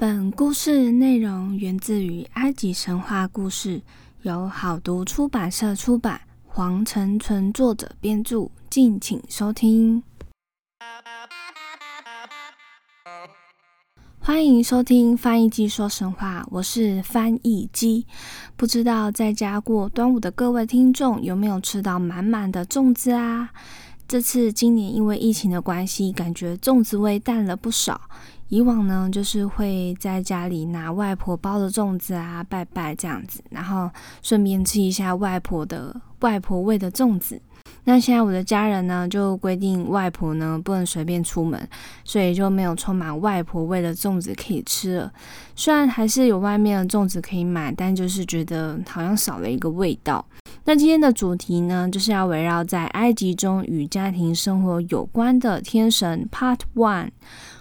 本故事内容源自于埃及神话故事，由好读出版社出版，黄成纯作者编著，敬请收听。欢迎收听翻译机说神话，我是翻译机。不知道在家过端午的各位听众有没有吃到满满的粽子啊？这次今年因为疫情的关系，感觉粽子味淡了不少。以往呢，就是会在家里拿外婆包的粽子啊，拜拜这样子，然后顺便吃一下外婆的外婆味的粽子。那现在我的家人呢，就规定外婆呢不能随便出门，所以就没有充满外婆味的粽子可以吃了。虽然还是有外面的粽子可以买，但就是觉得好像少了一个味道。那今天的主题呢，就是要围绕在埃及中与家庭生活有关的天神 Part One。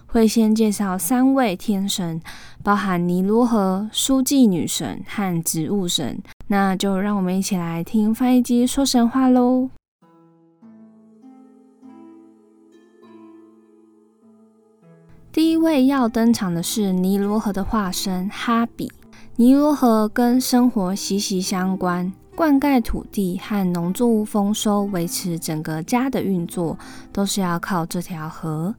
会先介绍三位天神，包含尼罗河、书记女神和植物神。那就让我们一起来听翻译机说神话喽。第一位要登场的是尼罗河的化身哈比。尼罗河跟生活息息相关，灌溉土地和农作物丰收，维持整个家的运作，都是要靠这条河。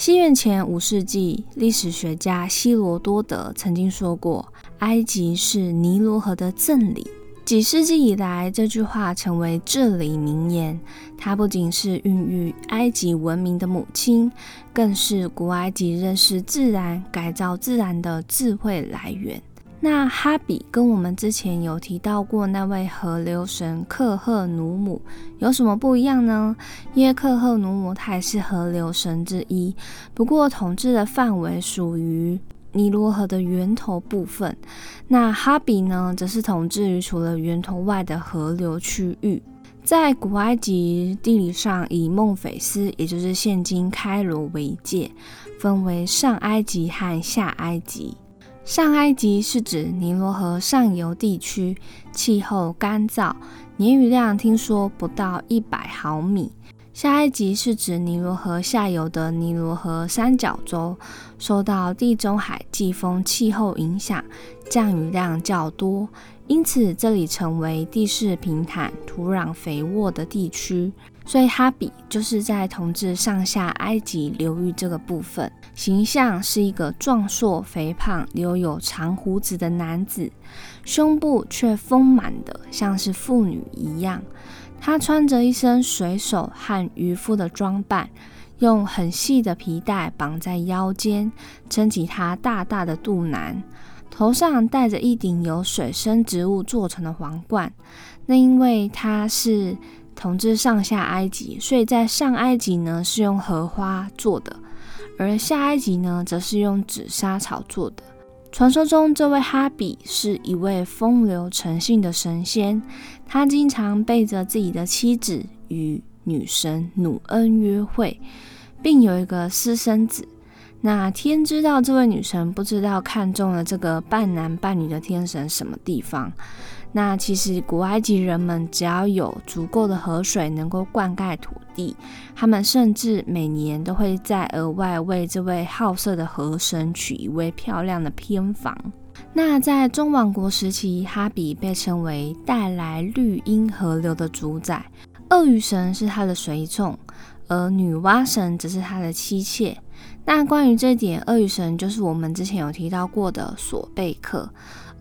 西元前五世纪，历史学家希罗多德曾经说过：“埃及是尼罗河的赠礼。”几世纪以来，这句话成为至理名言。它不仅是孕育埃及文明的母亲，更是古埃及认识自然、改造自然的智慧来源。那哈比跟我们之前有提到过那位河流神克赫努姆有什么不一样呢？因为克赫努姆他也是河流神之一，不过统治的范围属于尼罗河的源头部分。那哈比呢，则是统治于除了源头外的河流区域。在古埃及地理上，以孟菲斯，也就是现今开罗为界，分为上埃及和下埃及。上埃及是指尼罗河上游地区，气候干燥，年雨量听说不到一百毫米。下埃及是指尼罗河下游的尼罗河三角洲，受到地中海季风气候影响，降雨量较多，因此这里成为地势平坦、土壤肥沃的地区。所以哈比就是在统治上下埃及流域这个部分，形象是一个壮硕、肥胖、留有长胡子的男子，胸部却丰满的像是妇女一样。他穿着一身水手和渔夫的装扮，用很细的皮带绑在腰间，撑起他大大的肚腩，头上戴着一顶由水生植物做成的皇冠。那因为他是。统治上下埃及，所以在上埃及呢是用荷花做的，而下埃及呢则是用紫砂草做的。传说中，这位哈比是一位风流成性的神仙，他经常背着自己的妻子与女神努恩约会，并有一个私生子。那天知道，这位女神不知道看中了这个半男半女的天神什么地方。那其实古埃及人们只要有足够的河水能够灌溉土地，他们甚至每年都会在额外为这位好色的河神娶一位漂亮的偏房。那在中王国时期，哈比被称为带来绿荫河流的主宰，鳄鱼神是他的随从，而女娲神则是他的妻妾。那关于这点，鳄鱼神就是我们之前有提到过的索贝克。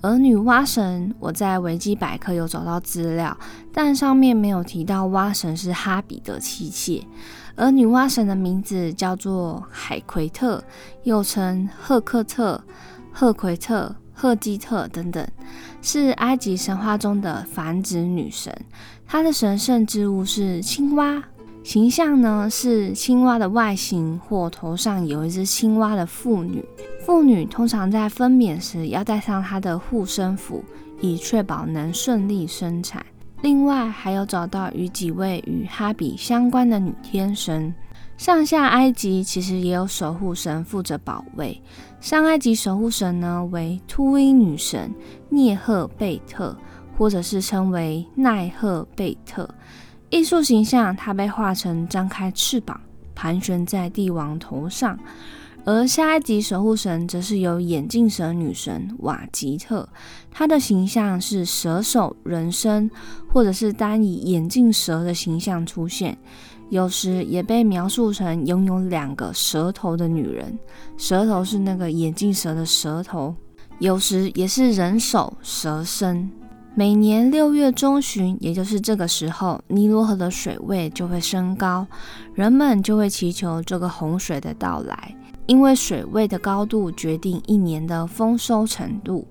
而女娲神，我在维基百科有找到资料，但上面没有提到蛙神是哈比的妻妾。而女娲神的名字叫做海奎特，又称赫克特、赫奎特、赫基特等等，是埃及神话中的繁殖女神。她的神圣之物是青蛙。形象呢是青蛙的外形，或头上有一只青蛙的妇女。妇女通常在分娩时要带上她的护身符，以确保能顺利生产。另外，还有找到与几位与哈比相关的女天神。上下埃及其实也有守护神负责保卫。上埃及守护神呢为秃鹰女神涅赫贝特，或者是称为奈赫贝特。艺术形象，她被画成张开翅膀，盘旋在帝王头上；而下一集守护神则是由眼镜蛇女神瓦吉特，她的形象是蛇首人身，或者是单以眼镜蛇的形象出现。有时也被描述成拥有两个舌头的女人，舌头是那个眼镜蛇的舌头。有时也是人首蛇身。每年六月中旬，也就是这个时候，尼罗河的水位就会升高，人们就会祈求这个洪水的到来。因为水位的高度决定一年的丰收程度。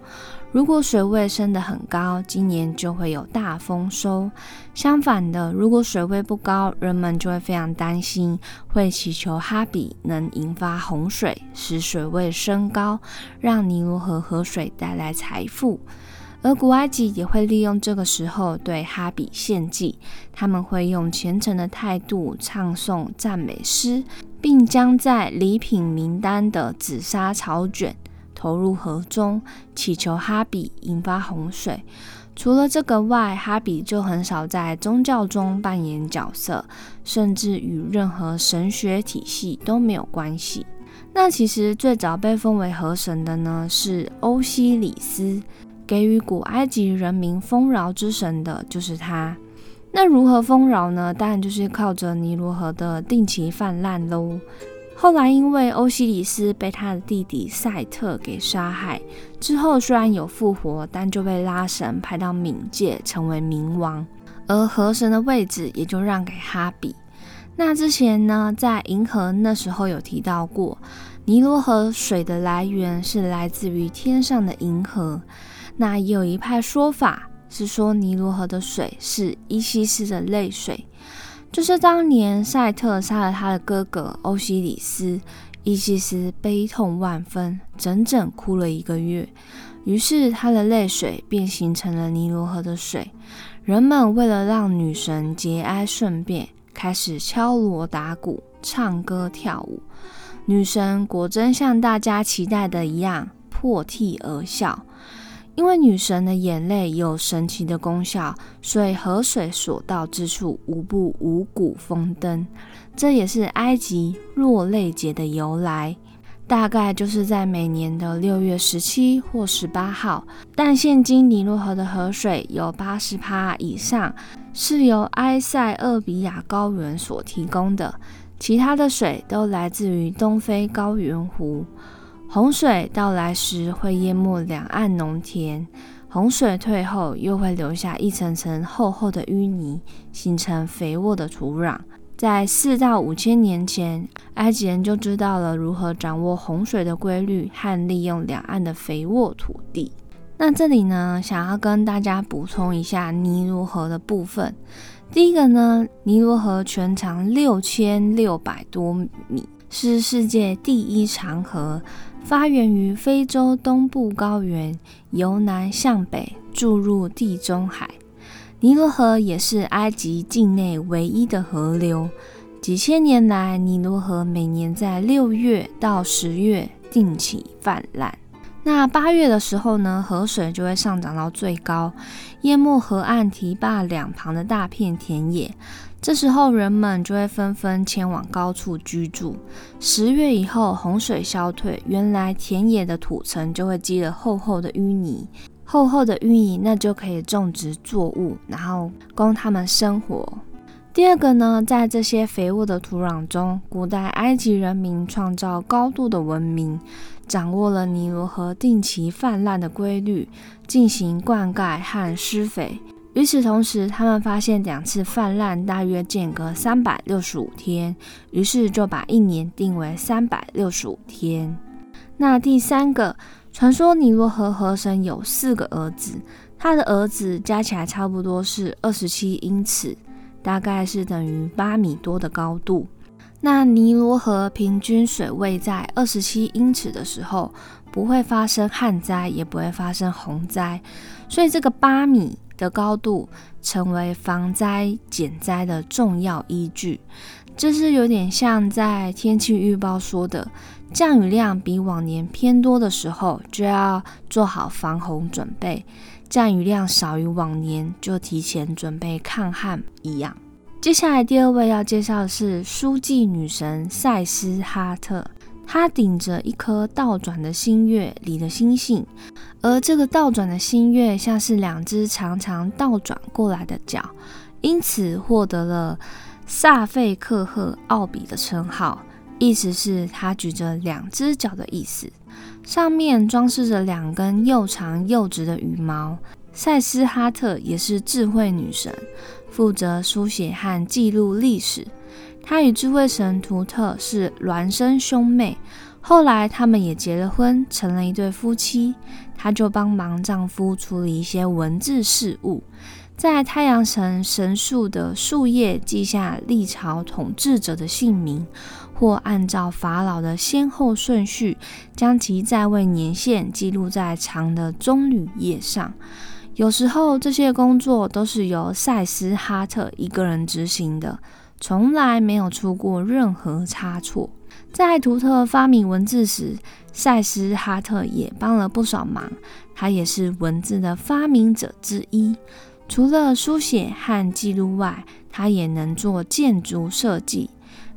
如果水位升得很高，今年就会有大丰收。相反的，如果水位不高，人们就会非常担心，会祈求哈比能引发洪水，使水位升高，让尼罗河河水带来财富。而古埃及也会利用这个时候对哈比献祭，他们会用虔诚的态度唱诵赞美诗，并将在礼品名单的紫砂草卷投入河中，祈求哈比引发洪水。除了这个外，哈比就很少在宗教中扮演角色，甚至与任何神学体系都没有关系。那其实最早被封为河神的呢，是欧西里斯。给予古埃及人民丰饶之神的就是他。那如何丰饶呢？当然就是靠着尼罗河的定期泛滥喽。后来因为欧西里斯被他的弟弟赛特给杀害之后，虽然有复活，但就被拉神派到冥界成为冥王，而河神的位置也就让给哈比。那之前呢，在银河那时候有提到过，尼罗河水的来源是来自于天上的银河。那也有一派说法是说，尼罗河的水是伊西斯的泪水，就是当年赛特杀了他的哥哥欧西里斯，伊西斯悲痛万分，整整哭了一个月，于是他的泪水便形成了尼罗河的水。人们为了让女神节哀顺变，开始敲锣打鼓、唱歌跳舞。女神果真像大家期待的一样，破涕而笑。因为女神的眼泪有神奇的功效，所以河水所到之处无不五谷丰登。这也是埃及落泪节的由来，大概就是在每年的六月十七或十八号。但现今尼罗河的河水有八十帕以上是由埃塞俄比亚高原所提供的，其他的水都来自于东非高原湖。洪水到来时会淹没两岸农田，洪水退后又会留下一层层厚厚的淤泥，形成肥沃的土壤。在四到五千年前，埃及人就知道了如何掌握洪水的规律和利用两岸的肥沃土地。那这里呢，想要跟大家补充一下尼罗河的部分。第一个呢，尼罗河全长六千六百多米，是世界第一长河。发源于非洲东部高原，由南向北注入地中海。尼罗河也是埃及境内唯一的河流。几千年来，尼罗河每年在六月到十月定期泛滥。那八月的时候呢，河水就会上涨到最高，淹没河岸堤坝两旁的大片田野。这时候，人们就会纷纷迁往高处居住。十月以后，洪水消退，原来田野的土层就会积了厚厚的淤泥。厚厚的淤泥，那就可以种植作物，然后供他们生活。第二个呢，在这些肥沃的土壤中，古代埃及人民创造高度的文明，掌握了尼罗河定期泛滥的规律，进行灌溉和施肥。与此同时，他们发现两次泛滥大约间隔三百六十五天，于是就把一年定为三百六十五天。那第三个传说，尼罗河河神有四个儿子，他的儿子加起来差不多是二十七英尺，大概是等于八米多的高度。那尼罗河平均水位在二十七英尺的时候，不会发生旱灾，也不会发生洪灾，所以这个八米。的高度成为防灾减灾的重要依据，这是有点像在天气预报说的，降雨量比往年偏多的时候，就要做好防洪准备；降雨量少于往年，就提前准备抗旱一样。接下来第二位要介绍的是书记女神塞斯哈特。他顶着一颗倒转的新月里的星星，而这个倒转的新月像是两只长长倒转过来的脚，因此获得了萨费克赫奥比的称号，意思是他举着两只脚的意思。上面装饰着两根又长又直的羽毛。塞斯哈特也是智慧女神，负责书写和记录历史。她与智慧神图特是孪生兄妹，后来他们也结了婚，成了一对夫妻。她就帮忙丈夫处理一些文字事务，在太阳神神树的树叶记下历朝统治者的姓名。或按照法老的先后顺序，将其在位年限记录在长的棕榈叶上。有时候，这些工作都是由塞斯哈特一个人执行的，从来没有出过任何差错。在图特发明文字时，塞斯哈特也帮了不少忙。他也是文字的发明者之一。除了书写和记录外，他也能做建筑设计。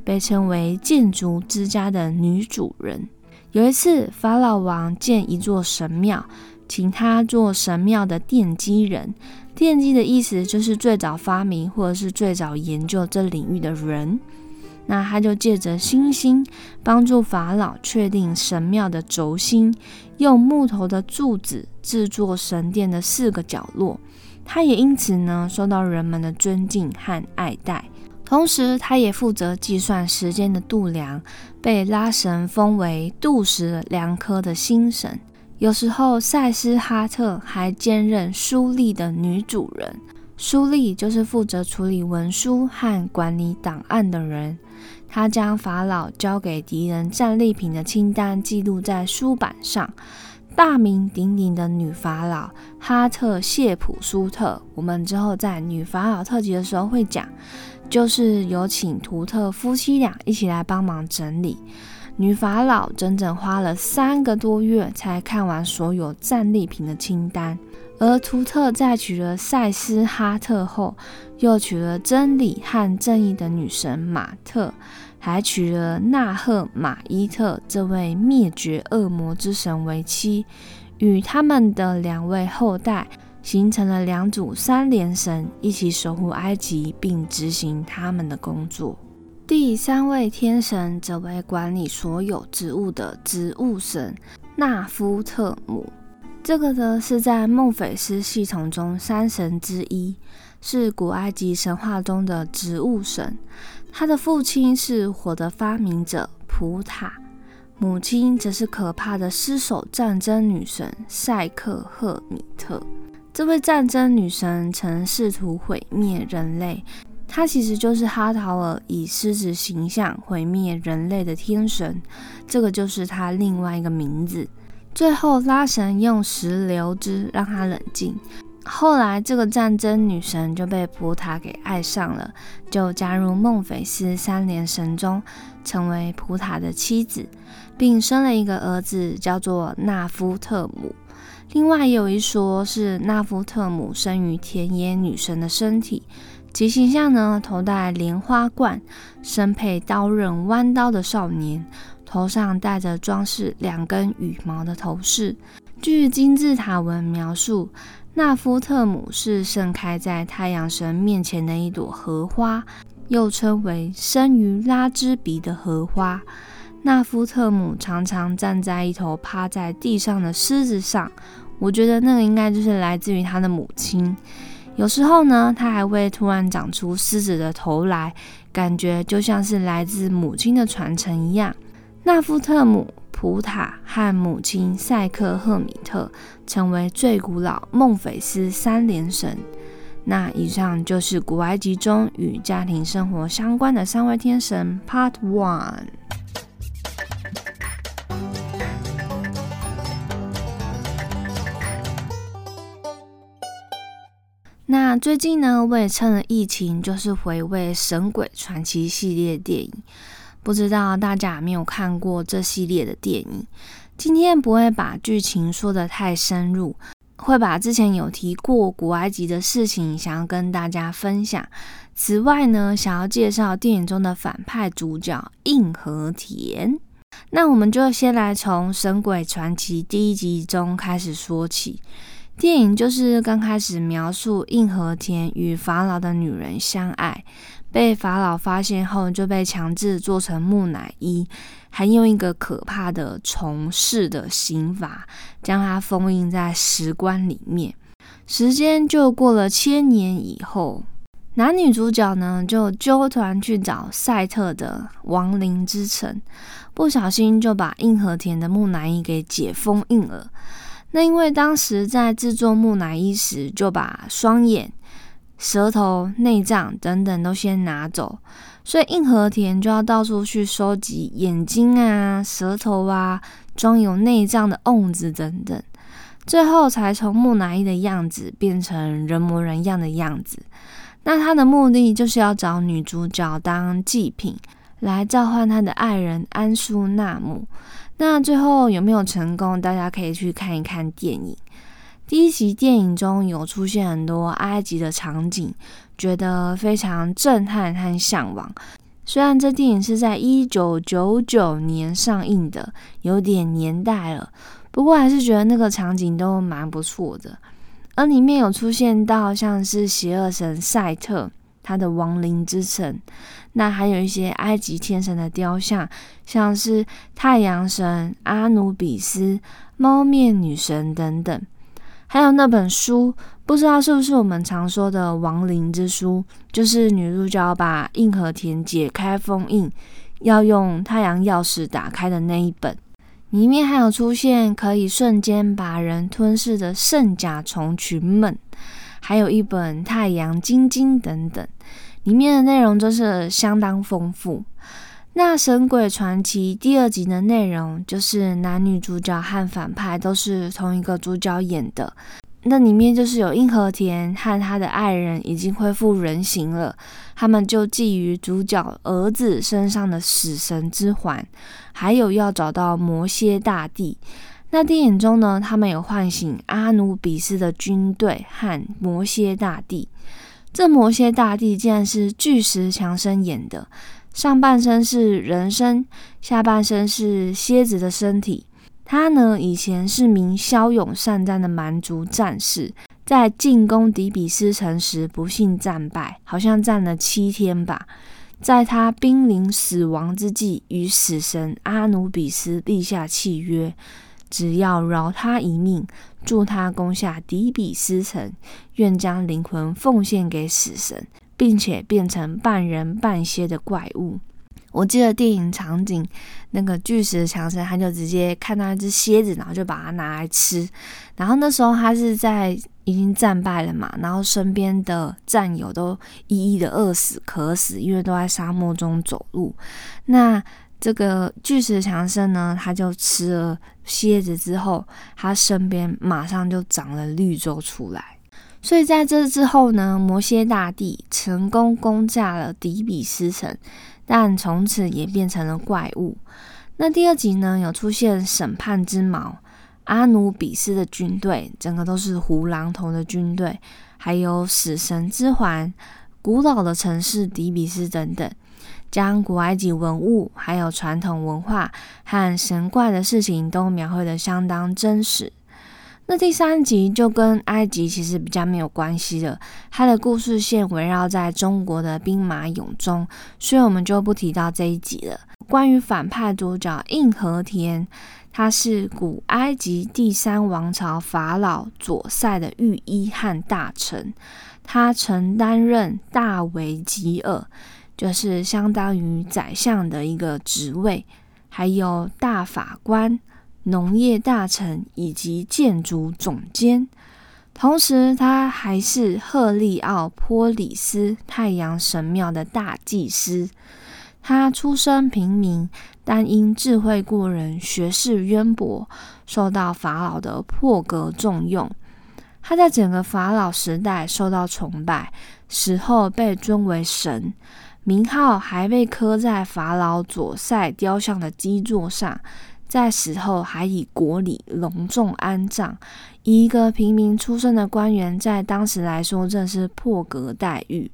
被称为建筑之家的女主人。有一次，法老王建一座神庙，请他做神庙的奠基人。奠基的意思就是最早发明或者是最早研究这领域的人。那他就借着星星帮助法老确定神庙的轴心，用木头的柱子制作神殿的四个角落。他也因此呢受到人们的尊敬和爱戴。同时，他也负责计算时间的度量，被拉神封为度时量科的星神。有时候，塞斯哈特还兼任书吏的女主人。书吏就是负责处理文书和管理档案的人。他将法老交给敌人战利品的清单记录在书板上。大名鼎鼎的女法老哈特谢普苏特，我们之后在女法老特辑的时候会讲。就是有请图特夫妻俩一起来帮忙整理。女法老整整花了三个多月才看完所有战利品的清单，而图特在娶了塞斯哈特后，又娶了真理和正义的女神马特，还娶了纳赫马伊特这位灭绝恶魔之神为妻，与他们的两位后代。形成了两组三连神，一起守护埃及，并执行他们的工作。第三位天神则为管理所有植物的植物神纳夫特姆。这个呢是在孟菲斯系统中三神之一，是古埃及神话中的植物神。他的父亲是火的发明者普塔，母亲则是可怕的失手战争女神赛克赫米特。这位战争女神曾试图毁灭人类，她其实就是哈陶尔以狮子形象毁灭人类的天神，这个就是她另外一个名字。最后拉神用石榴汁让她冷静，后来这个战争女神就被普塔给爱上了，就加入孟菲斯三连神中，成为普塔的妻子，并生了一个儿子，叫做纳夫特姆。另外有一说是纳夫特姆生于田野女神的身体，其形象呢头戴莲花冠，身配刀刃弯刀的少年，头上戴着装饰两根羽毛的头饰。据金字塔文描述，纳夫特姆是盛开在太阳神面前的一朵荷花，又称为生于拉之鼻的荷花。纳夫特姆常常站在一头趴在地上的狮子上。我觉得那个应该就是来自于他的母亲。有时候呢，他还会突然长出狮子的头来，感觉就像是来自母亲的传承一样。纳夫特姆、普塔和母亲赛克赫米特成为最古老孟菲斯三连神。那以上就是古埃及中与家庭生活相关的三位天神 Part One。那最近呢，我也趁着疫情，就是回味《神鬼传奇》系列电影。不知道大家有没有看过这系列的电影？今天不会把剧情说的太深入，会把之前有提过古埃及的事情，想要跟大家分享。此外呢，想要介绍电影中的反派主角硬和田。那我们就先来从《神鬼传奇》第一集中开始说起。电影就是刚开始描述硬和田与法老的女人相爱，被法老发现后就被强制做成木乃伊，还用一个可怕的虫式的刑法将它封印在石棺里面。时间就过了千年以后。男女主角呢，就纠团去找赛特的亡灵之城，不小心就把硬和田的木乃伊给解封印了。那因为当时在制作木乃伊时，就把双眼、舌头、内脏等等都先拿走，所以硬和田就要到处去收集眼睛啊、舌头啊、装有内脏的瓮子等等，最后才从木乃伊的样子变成人模人样的样子。那他的目的就是要找女主角当祭品，来召唤他的爱人安苏纳姆。那最后有没有成功？大家可以去看一看电影。第一集电影中有出现很多埃及的场景，觉得非常震撼和向往。虽然这电影是在一九九九年上映的，有点年代了，不过还是觉得那个场景都蛮不错的。而里面有出现到像是邪恶神赛特，他的亡灵之城，那还有一些埃及天神的雕像，像是太阳神阿努比斯、猫面女神等等，还有那本书，不知道是不是我们常说的亡灵之书，就是女主角把硬核田解开封印，要用太阳钥匙打开的那一本。里面还有出现可以瞬间把人吞噬的圣甲虫群们，还有一本太阳晶晶等等，里面的内容真是相当丰富。那《神鬼传奇》第二集的内容就是男女主角和反派都是同一个主角演的。那里面就是有硬和田和他的爱人已经恢复人形了，他们就觊觎主角儿子身上的死神之环，还有要找到摩蝎大帝。那电影中呢，他们有唤醒阿努比斯的军队和摩蝎大帝。这摩蝎大帝竟然是巨石强森演的，上半身是人身，下半身是蝎子的身体。他呢，以前是名骁勇善战的蛮族战士，在进攻底比斯城时不幸战败，好像战了七天吧。在他濒临死亡之际，与死神阿努比斯立下契约，只要饶他一命，助他攻下底比斯城，愿将灵魂奉献给死神，并且变成半人半蝎的怪物。我记得电影场景，那个巨石强森他就直接看到一只蝎子，然后就把它拿来吃。然后那时候他是在已经战败了嘛，然后身边的战友都一一的饿死、渴死，因为都在沙漠中走路。那这个巨石强森呢，他就吃了蝎子之后，他身边马上就长了绿洲出来。所以在这之后呢，摩蝎大帝成功攻下了底比斯城。但从此也变成了怪物。那第二集呢，有出现审判之矛，阿努比斯的军队，整个都是胡狼头的军队，还有死神之环、古老的城市底比斯等等，将古埃及文物、还有传统文化和神怪的事情都描绘的相当真实。那第三集就跟埃及其实比较没有关系了，它的故事线围绕在中国的兵马俑中，所以我们就不提到这一集了。关于反派主角硬和田，他是古埃及第三王朝法老左塞的御医和大臣，他曾担任大维吉尔，就是相当于宰相的一个职位，还有大法官。农业大臣以及建筑总监，同时他还是赫利奥波里斯太阳神庙的大祭司。他出身平民，但因智慧过人、学识渊博，受到法老的破格重用。他在整个法老时代受到崇拜，死后被尊为神，名号还被刻在法老左塞雕像的基座上。在死后还以国礼隆重安葬，一个平民出身的官员，在当时来说真是破格待遇，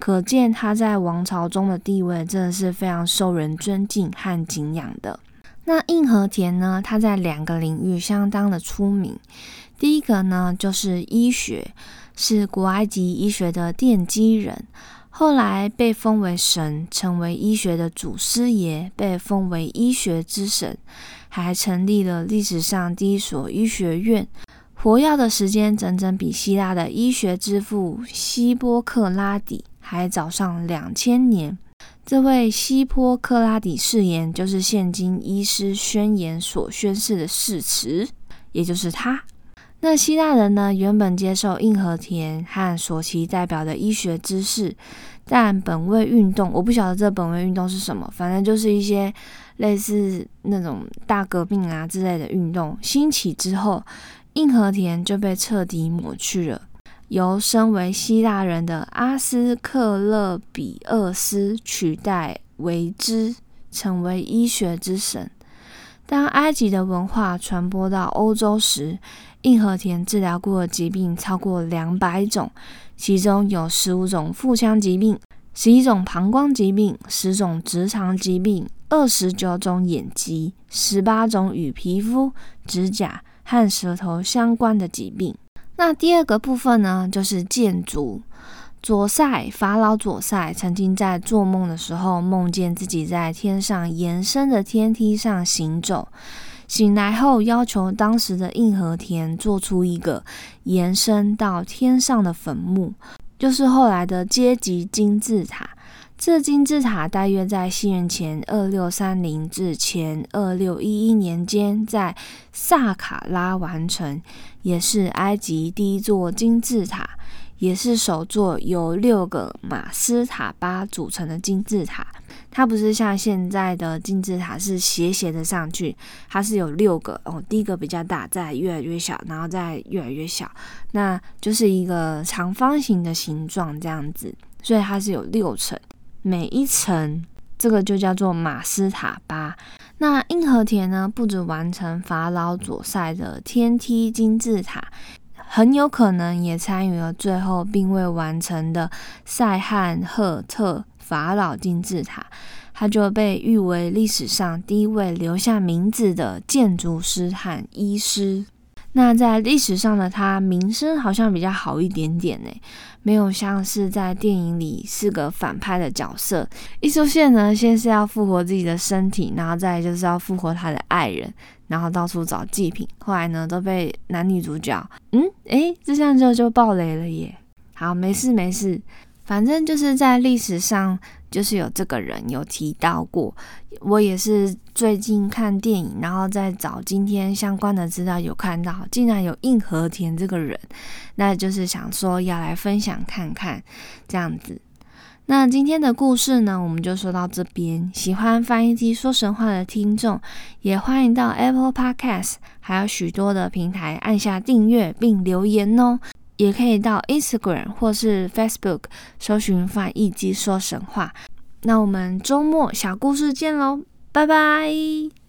可见他在王朝中的地位真的是非常受人尊敬和敬仰的。那硬和田呢，他在两个领域相当的出名。第一个呢，就是医学，是古埃及医学的奠基人，后来被封为神，成为医学的祖师爷，被封为医学之神，还成立了历史上第一所医学院。活跃的时间整整比希腊的医学之父希波克拉底还早上两千年。这位希波克拉底誓言，就是现今医师宣言所宣誓的誓词，也就是他。那希腊人呢，原本接受硬和田和索其代表的医学知识，但本位运动，我不晓得这本位运动是什么，反正就是一些类似那种大革命啊之类的运动兴起之后。硬和田就被彻底抹去了，由身为希腊人的阿斯克勒比厄斯取代为之，成为医学之神。当埃及的文化传播到欧洲时，硬和田治疗过的疾病超过两百种，其中有十五种腹腔疾病，十一种膀胱疾病，十种直肠疾病，二十九种眼疾，十八种与皮肤、指甲。和舌头相关的疾病。那第二个部分呢，就是建筑。左塞法老左塞曾经在做梦的时候，梦见自己在天上延伸的天梯上行走。醒来后，要求当时的硬和田做出一个延伸到天上的坟墓，就是后来的阶级金字塔。这金字塔大约在西元前二六三零至前二六一一年间在萨卡拉完成，也是埃及第一座金字塔，也是首座由六个马斯塔巴组成的金字塔。它不是像现在的金字塔是斜斜的上去，它是有六个哦。第一个比较大，再越来越小，然后再越来越小，那就是一个长方形的形状这样子，所以它是有六层。每一层，这个就叫做马斯塔巴。那硬和田呢，不止完成法老左塞的天梯金字塔，很有可能也参与了最后并未完成的塞汉赫特法老金字塔。他就被誉为历史上第一位留下名字的建筑师和医师。那在历史上的他名声好像比较好一点点呢，没有像是在电影里是个反派的角色，一出现呢，先是要复活自己的身体，然后再就是要复活他的爱人，然后到处找祭品，后来呢都被男女主角，嗯，诶，这样就就爆雷了耶。好，没事没事，反正就是在历史上。就是有这个人有提到过，我也是最近看电影，然后再找今天相关的资料，有看到竟然有硬和田这个人，那就是想说要来分享看看这样子。那今天的故事呢，我们就说到这边。喜欢翻译机说神话的听众，也欢迎到 Apple Podcast 还有许多的平台按下订阅并留言哦。也可以到 Instagram 或是 Facebook 搜寻翻译机说神话。那我们周末小故事见喽，拜拜。